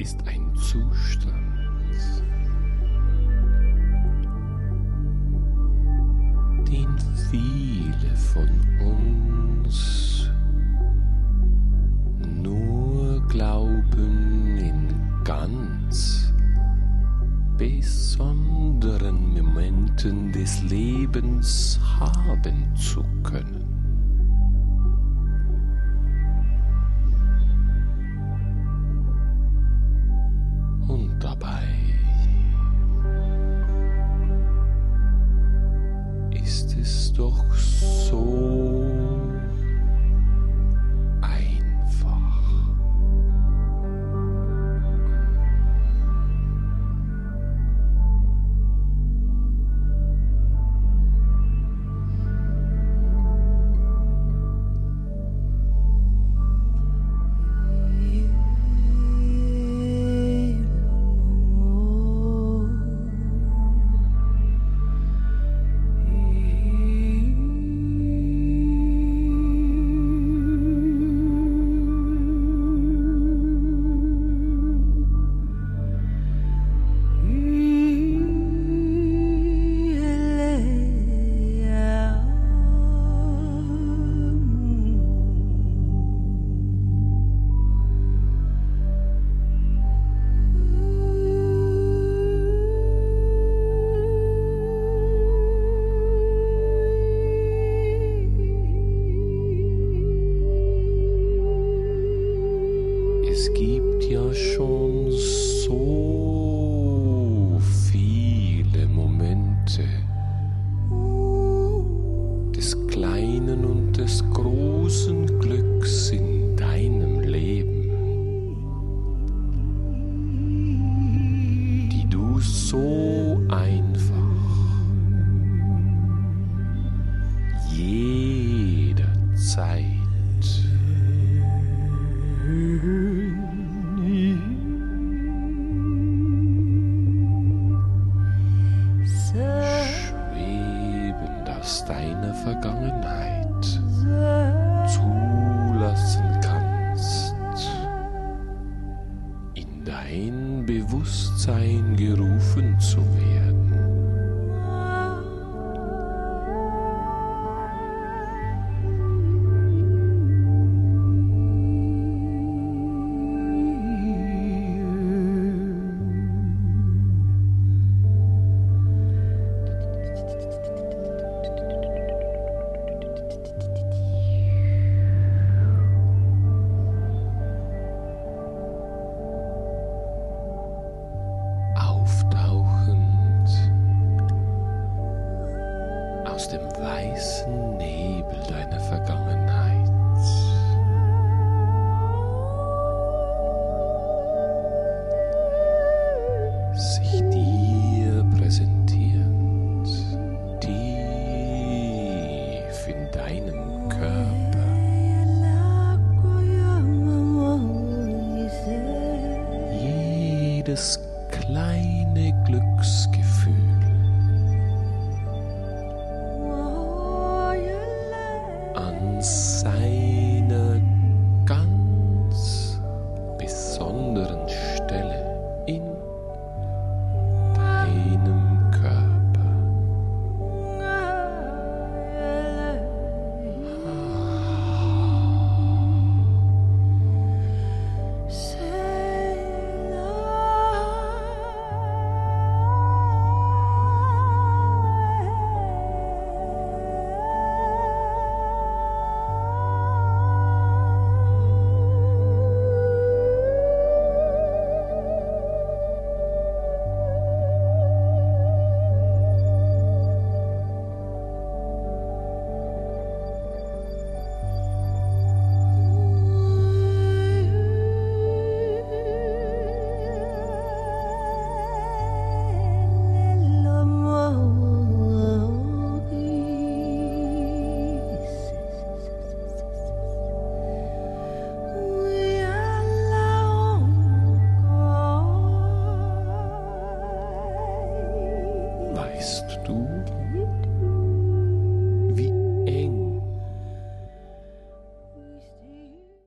ist ein Zustand. den viele von uns nur glauben in ganz besonderen Momenten des Lebens haben zu können. ist doch so. Es gibt ja schon so viele Momente des kleinen und des großen Glücks in deinem Leben, die du so einfach jederzeit Vergangenheit zulassen kannst, in dein Bewusstsein gerufen zu werden. aus dem weißen Nebel deiner Vergangenheit. Sich dir präsentierend, tief in deinem Körper. jedes Weißt du?